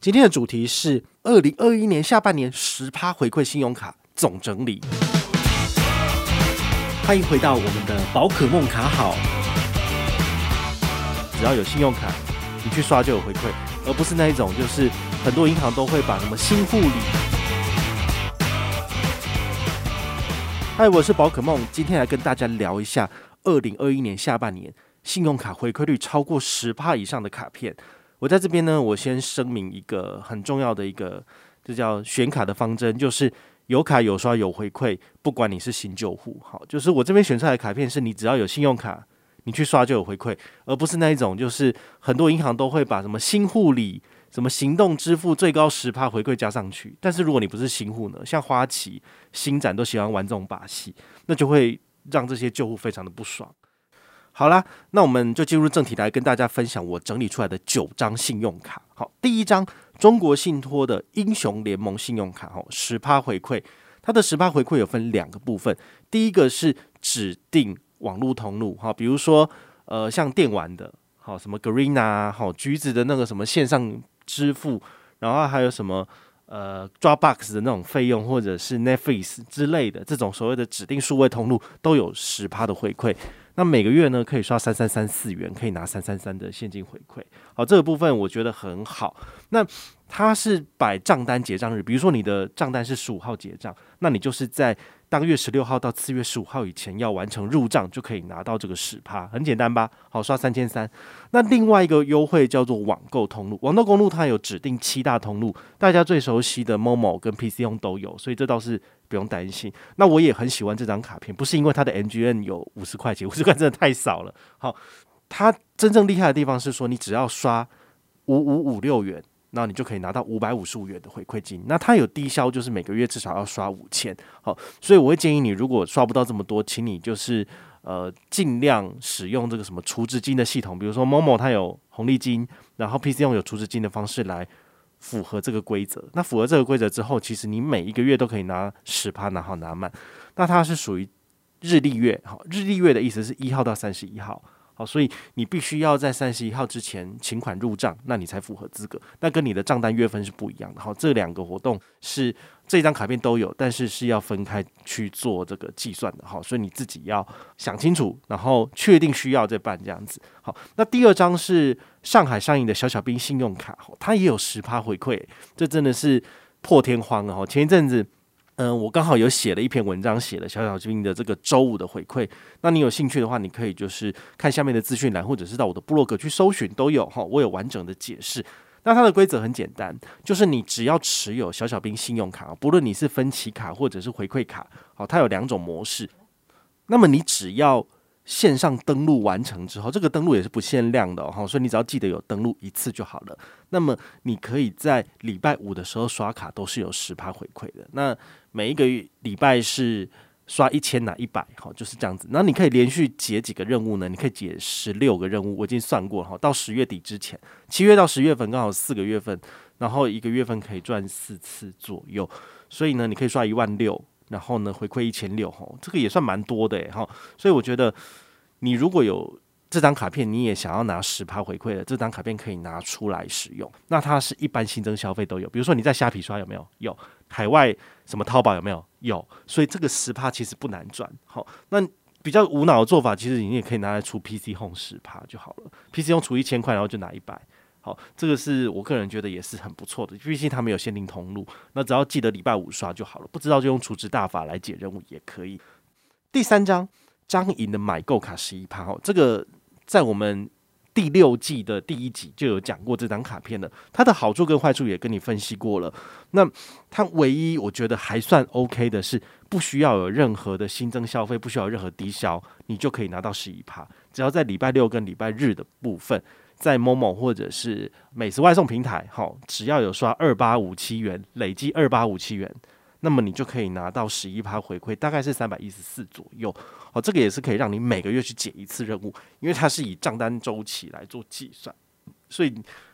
今天的主题是二零二一年下半年十趴回馈信用卡总整理。欢迎回到我们的宝可梦卡好，只要有信用卡，你去刷就有回馈，而不是那一种就是很多银行都会把什么新户礼。嗨，我是宝可梦，今天来跟大家聊一下二零二一年下半年信用卡回馈率超过十趴以上的卡片。我在这边呢，我先声明一个很重要的一个，这叫选卡的方针，就是有卡有刷有回馈，不管你是新旧户，好，就是我这边选出来的卡片是你只要有信用卡，你去刷就有回馈，而不是那一种就是很多银行都会把什么新户礼、什么行动支付最高十趴回馈加上去，但是如果你不是新户呢，像花旗、星展都喜欢玩这种把戏，那就会让这些旧户非常的不爽。好啦，那我们就进入正题，来跟大家分享我整理出来的九张信用卡。好，第一张中国信托的英雄联盟信用卡，哈，十趴回馈。它的十趴回馈有分两个部分，第一个是指定网络通路，哈，比如说呃像电玩的，好什么 Garena，好橘子的那个什么线上支付，然后还有什么呃 Dropbox 的那种费用，或者是 Netflix 之类的这种所谓的指定数位通路都有十趴的回馈。那每个月呢，可以刷三三三四元，可以拿三三三的现金回馈。好，这个部分我觉得很好。那它是摆账单结账日，比如说你的账单是十五号结账，那你就是在当月十六号到次月十五号以前要完成入账，就可以拿到这个十趴，很简单吧？好，刷三千三。那另外一个优惠叫做网购通路，网购通路它有指定七大通路，大家最熟悉的 Momo 跟 PC 用都有，所以这倒是不用担心。那我也很喜欢这张卡片，不是因为它的 MGN 有五十块钱，五十块真的太少了。好，它真正厉害的地方是说，你只要刷五五五六元。那你就可以拿到五百五十五元的回馈金。那它有低消，就是每个月至少要刷五千。好，所以我会建议你，如果刷不到这么多，请你就是呃尽量使用这个什么储值金的系统，比如说 Momo 它有红利金，然后 PC 用有储值金的方式来符合这个规则。那符合这个规则之后，其实你每一个月都可以拿十趴，拿好拿满。那它是属于日历月，好，日历月的意思是一号到三十一号。好，所以你必须要在三十一号之前请款入账，那你才符合资格。那跟你的账单月份是不一样的。好，这两个活动是这张卡片都有，但是是要分开去做这个计算的。好，所以你自己要想清楚，然后确定需要再办这样子。好，那第二张是上海上映的小小兵信用卡，它也有十趴回馈，这真的是破天荒啊！前一阵子。嗯，我刚好有写了一篇文章，写了小小兵的这个周五的回馈。那你有兴趣的话，你可以就是看下面的资讯栏，或者是到我的部落格去搜寻都有哈，我有完整的解释。那它的规则很简单，就是你只要持有小小兵信用卡，不论你是分期卡或者是回馈卡，好，它有两种模式。那么你只要线上登录完成之后，这个登录也是不限量的哈，所以你只要记得有登录一次就好了。那么你可以在礼拜五的时候刷卡，都是有十趴回馈的。那每一个礼拜是刷一千拿一百，好，就是这样子。那你可以连续解几个任务呢？你可以解十六个任务，我已经算过哈。到十月底之前，七月到十月份刚好四个月份，然后一个月份可以赚四次左右。所以呢，你可以刷一万六。然后呢，回馈一千六，吼，这个也算蛮多的，哈。所以我觉得，你如果有这张卡片，你也想要拿十趴回馈的，这张卡片可以拿出来使用。那它是一般新增消费都有，比如说你在虾皮刷有没有？有。海外什么淘宝有没有？有。所以这个十趴其实不难赚，好。那比较无脑的做法，其实你也可以拿来出 PChome 十趴就好了。PChome 出一千块，然后就拿一百。这个是我个人觉得也是很不错的，毕竟它没有限定通路，那只要记得礼拜五刷就好了。不知道就用储值大法来解任务也可以。第三张张颖的买购卡十一趴，哦，这个在我们第六季的第一集就有讲过这张卡片了，它的好处跟坏处也跟你分析过了。那它唯一我觉得还算 OK 的是，不需要有任何的新增消费，不需要任何低消，你就可以拿到十一趴，只要在礼拜六跟礼拜日的部分。在某某或者是美食外送平台，好，只要有刷二八五七元，累计二八五七元，那么你就可以拿到十一趴回馈，大概是三百一十四左右。好，这个也是可以让你每个月去解一次任务，因为它是以账单周期来做计算，所以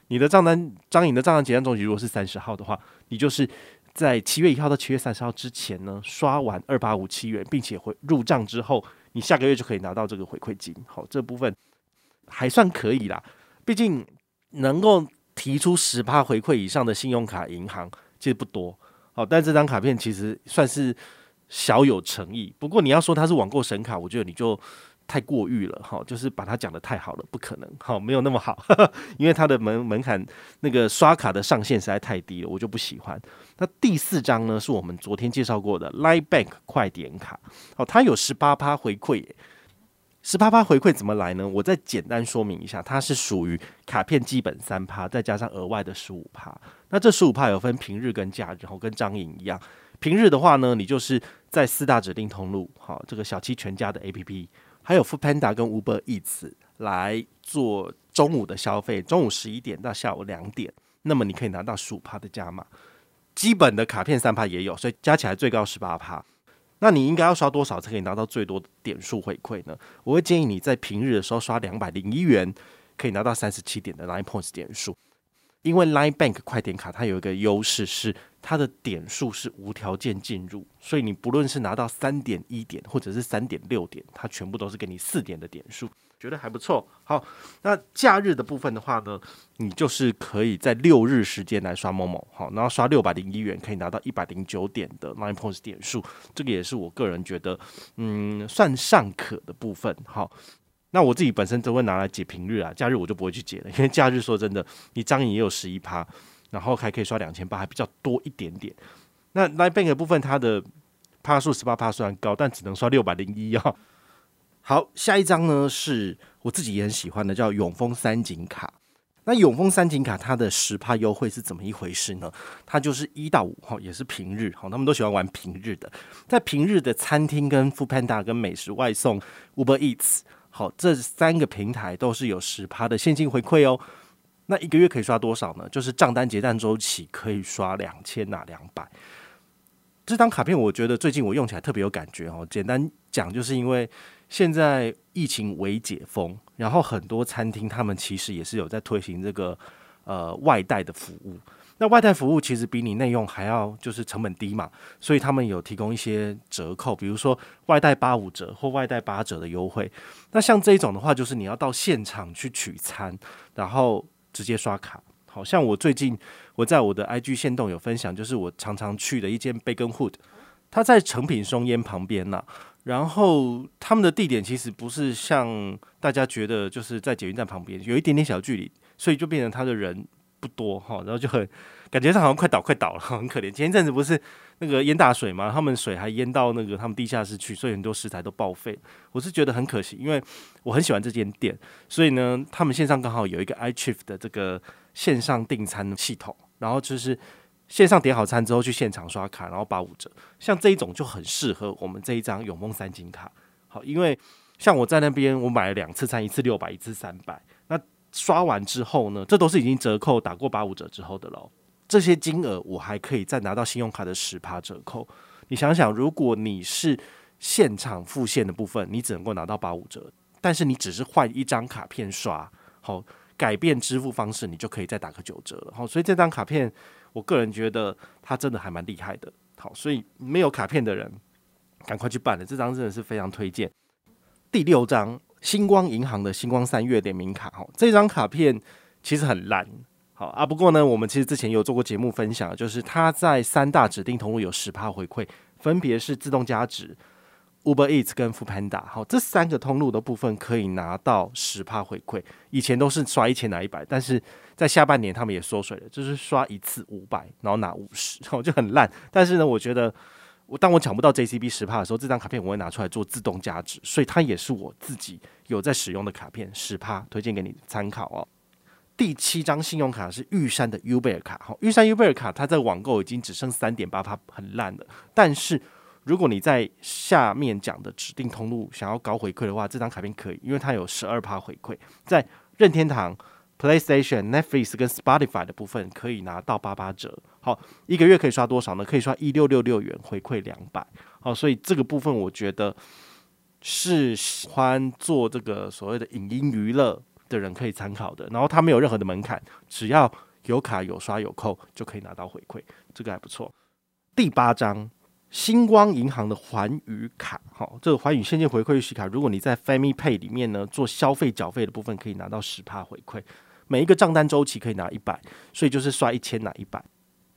你的账单张颖的账单结算周期如果是三十号的话，你就是在七月一号到七月三十号之前呢，刷完二八五七元，并且回入账之后，你下个月就可以拿到这个回馈金。好，这部分还算可以啦。毕竟能够提出十趴回馈以上的信用卡银行其实不多，好，但这张卡片其实算是小有诚意。不过你要说它是网购神卡，我觉得你就太过誉了，哈，就是把它讲得太好了，不可能，好，没有那么好，呵呵，因为它的门门槛那个刷卡的上限实在太低了，我就不喜欢。那第四张呢，是我们昨天介绍过的 Line Bank 快点卡，哦，它有十八趴回馈。十八趴回馈怎么来呢？我再简单说明一下，它是属于卡片基本三趴，再加上额外的十五趴。那这十五趴有分平日跟假日，然后跟张颖一样。平日的话呢，你就是在四大指定通路，好，这个小七全家的 APP，还有 Foodpanda 跟 Uber Eats 来做中午的消费，中午十一点到下午两点，那么你可以拿到十五趴的加码。基本的卡片三趴也有，所以加起来最高十八趴。那你应该要刷多少才可以拿到最多的点数回馈呢？我会建议你在平日的时候刷两百零一元，可以拿到三十七点的 Line Points 点数。因为 Line Bank 快点卡它有一个优势是它的点数是无条件进入，所以你不论是拿到三点一点或者是三点六点，它全部都是给你四点的点数。觉得还不错。好，那假日的部分的话呢，你就是可以在六日时间来刷某某好，然后刷六百零一元可以拿到一百零九点的 Line Points 点数，这个也是我个人觉得，嗯，算尚可的部分。好，那我自己本身都会拿来解平日啊，假日我就不会去解了，因为假日说真的，你张颖也有十一趴，然后还可以刷两千八，还比较多一点点。那 Line Bank 的部分，它的趴数十八趴虽然高，但只能刷六百零一啊。好，下一张呢是我自己也很喜欢的，叫永丰三景卡。那永丰三景卡它的十趴优惠是怎么一回事呢？它就是一到五号也是平日，好，他们都喜欢玩平日的，在平日的餐厅跟 f o o Panda 跟美食外送 Uber Eats，好，这三个平台都是有十趴的现金回馈哦。那一个月可以刷多少呢？就是账单结账周期可以刷两千哪两百。这张卡片我觉得最近我用起来特别有感觉哦。简单讲，就是因为。现在疫情未解封，然后很多餐厅他们其实也是有在推行这个呃外带的服务。那外带服务其实比你内用还要就是成本低嘛，所以他们有提供一些折扣，比如说外带八五折或外带八折的优惠。那像这一种的话，就是你要到现场去取餐，然后直接刷卡。好像我最近我在我的 IG 线动有分享，就是我常常去的一间 Bacon Hood，它在成品松烟旁边呐、然后他们的地点其实不是像大家觉得就是在捷运站旁边，有一点点小距离，所以就变成他的人不多哈，然后就很感觉上好像快倒快倒了，很可怜。前一阵子不是那个淹大水嘛，他们水还淹到那个他们地下室去，所以很多食材都报废。我是觉得很可惜，因为我很喜欢这间店，所以呢，他们线上刚好有一个 iChef 的这个线上订餐系统，然后就是。线上点好餐之后去现场刷卡，然后八五折，像这一种就很适合我们这一张永梦三金卡。好，因为像我在那边，我买了两次餐，一次六百，一次三百。那刷完之后呢，这都是已经折扣打过八五折之后的喽。这些金额我还可以再拿到信用卡的十趴折扣。你想想，如果你是现场付现的部分，你只能够拿到八五折，但是你只是换一张卡片刷，好，改变支付方式，你就可以再打个九折了。好，所以这张卡片。我个人觉得它真的还蛮厉害的，好，所以没有卡片的人赶快去办了，这张真的是非常推荐。第六张，星光银行的星光三月联名卡，哈，这张卡片其实很烂，好啊，不过呢，我们其实之前有做过节目分享，就是它在三大指定通路有十趴回馈，分别是自动加值。Uber Eats 跟 f o o Panda 好，这三个通路的部分可以拿到十趴回馈。以前都是刷一千拿一百，但是在下半年他们也缩水了，就是刷一次五百，然后拿五十，然后就很烂。但是呢，我觉得我当我抢不到 JCB 十趴的时候，这张卡片我会拿出来做自动加值，所以它也是我自己有在使用的卡片，十趴推荐给你参考哦。第七张信用卡是玉山的 U 贝尔卡，好，玉山 U 贝尔卡它在网购已经只剩三点八趴，很烂了，但是。如果你在下面讲的指定通路想要高回馈的话，这张卡片可以，因为它有十二趴回馈，在任天堂、PlayStation、Netflix 跟 Spotify 的部分可以拿到八八折。好，一个月可以刷多少呢？可以刷一六六六元回馈两百。好，所以这个部分我觉得是喜欢做这个所谓的影音娱乐的人可以参考的。然后它没有任何的门槛，只要有卡有刷有扣就可以拿到回馈，这个还不错。第八章，星光银行的环宇卡，好，这个环宇现金回馈预习卡，如果你在 Family Pay 里面呢做消费缴费的部分，可以拿到十趴回馈。每一个账单周期可以拿一百，所以就是刷一千拿一百。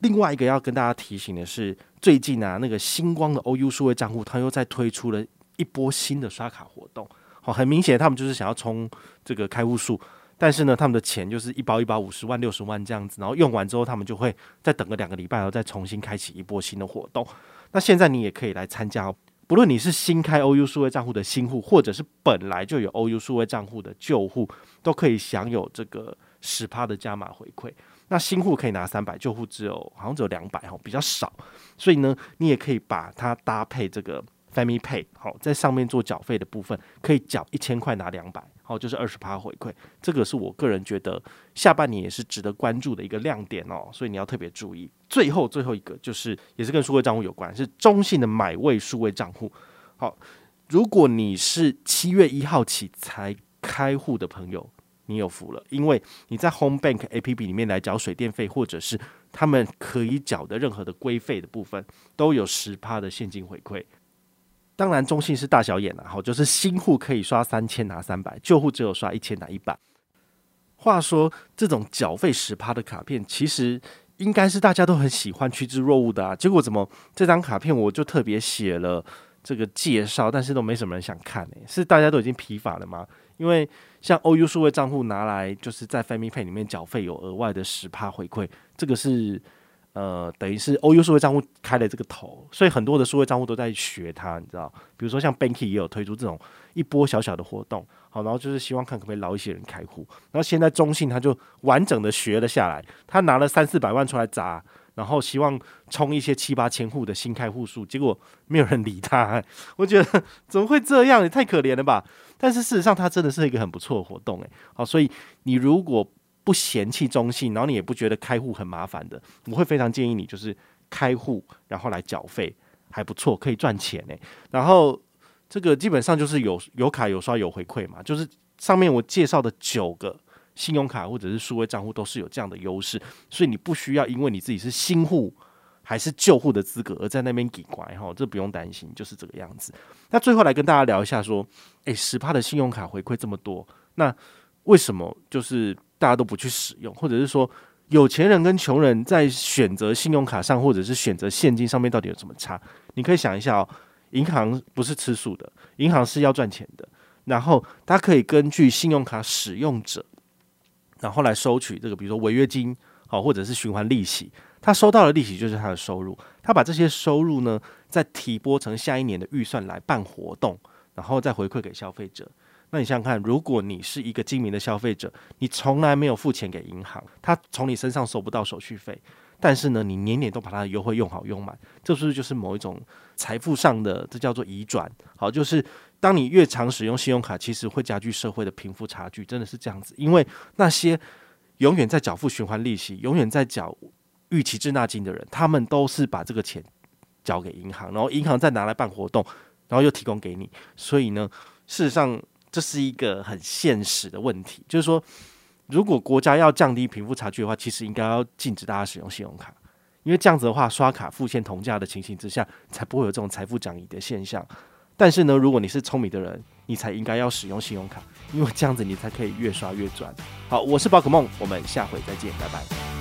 另外一个要跟大家提醒的是，最近啊，那个星光的 OU 数位账户，它又在推出了一波新的刷卡活动。好，很明显他们就是想要冲这个开户数，但是呢，他们的钱就是一包一包五十万、六十万这样子，然后用完之后，他们就会再等个两个礼拜，然后再重新开启一波新的活动。那现在你也可以来参加哦，不论你是新开 OU 数位账户的新户，或者是本来就有 OU 数位账户的旧户，都可以享有这个十趴的加码回馈。那新户可以拿三百，旧户只有好像只有两百哈，比较少，所以呢，你也可以把它搭配这个 Family Pay，好，在上面做缴费的部分，可以缴一千块拿两百，好，就是二十趴回馈，这个是我个人觉得下半年也是值得关注的一个亮点哦，所以你要特别注意。最后最后一个就是也是跟数位账户有关，是中信的买位数位账户，好，如果你是七月一号起才开户的朋友。你有福了，因为你在 Home Bank APP 里面来缴水电费，或者是他们可以缴的任何的规费的部分，都有十趴的现金回馈。当然，中信是大小眼了，好，就是新户可以刷三千拿三百，旧户只有刷一千拿一百。话说，这种缴费十趴的卡片，其实应该是大家都很喜欢趋之若鹜的啊。结果怎么这张卡片我就特别写了这个介绍，但是都没什么人想看呢？是大家都已经疲乏了吗？因为像 OU 数位账户拿来就是在 Family Pay 里面缴费有额外的十趴回馈，这个是呃等于是 OU 数位账户开了这个头，所以很多的数位账户都在学它，你知道？比如说像 Banky 也有推出这种一波小小的活动，好，然后就是希望看可不可以捞一些人开户，然后现在中信他就完整的学了下来，他拿了三四百万出来砸。然后希望冲一些七八千户的新开户数，结果没有人理他。我觉得怎么会这样？也太可怜了吧！但是事实上，它真的是一个很不错的活动，诶。好，所以你如果不嫌弃中信，然后你也不觉得开户很麻烦的，我会非常建议你就是开户，然后来缴费，还不错，可以赚钱呢。然后这个基本上就是有有卡有刷有回馈嘛，就是上面我介绍的九个。信用卡或者是数位账户都是有这样的优势，所以你不需要因为你自己是新户还是旧户的资格而在那边给拐哈，这不用担心，就是这个样子。那最后来跟大家聊一下，说，诶，十帕的信用卡回馈这么多，那为什么就是大家都不去使用，或者是说有钱人跟穷人在选择信用卡上或者是选择现金上面到底有什么差？你可以想一下哦，银行不是吃素的，银行是要赚钱的，然后它可以根据信用卡使用者。然后来收取这个，比如说违约金，好，或者是循环利息，他收到的利息就是他的收入，他把这些收入呢，再提拨成下一年的预算来办活动，然后再回馈给消费者。那你想想看，如果你是一个精明的消费者，你从来没有付钱给银行，他从你身上收不到手续费，但是呢，你年年都把它的优惠用好用满，这是不是就是某一种财富上的，这叫做移转？好，就是。当你越常使用信用卡，其实会加剧社会的贫富差距，真的是这样子。因为那些永远在缴付循环利息、永远在缴逾期滞纳金的人，他们都是把这个钱交给银行，然后银行再拿来办活动，然后又提供给你。所以呢，事实上这是一个很现实的问题，就是说，如果国家要降低贫富差距的话，其实应该要禁止大家使用信用卡，因为这样子的话，刷卡付现同价的情形之下，才不会有这种财富转移的现象。但是呢，如果你是聪明的人，你才应该要使用信用卡，因为这样子你才可以越刷越赚。好，我是宝可梦，我们下回再见，拜拜。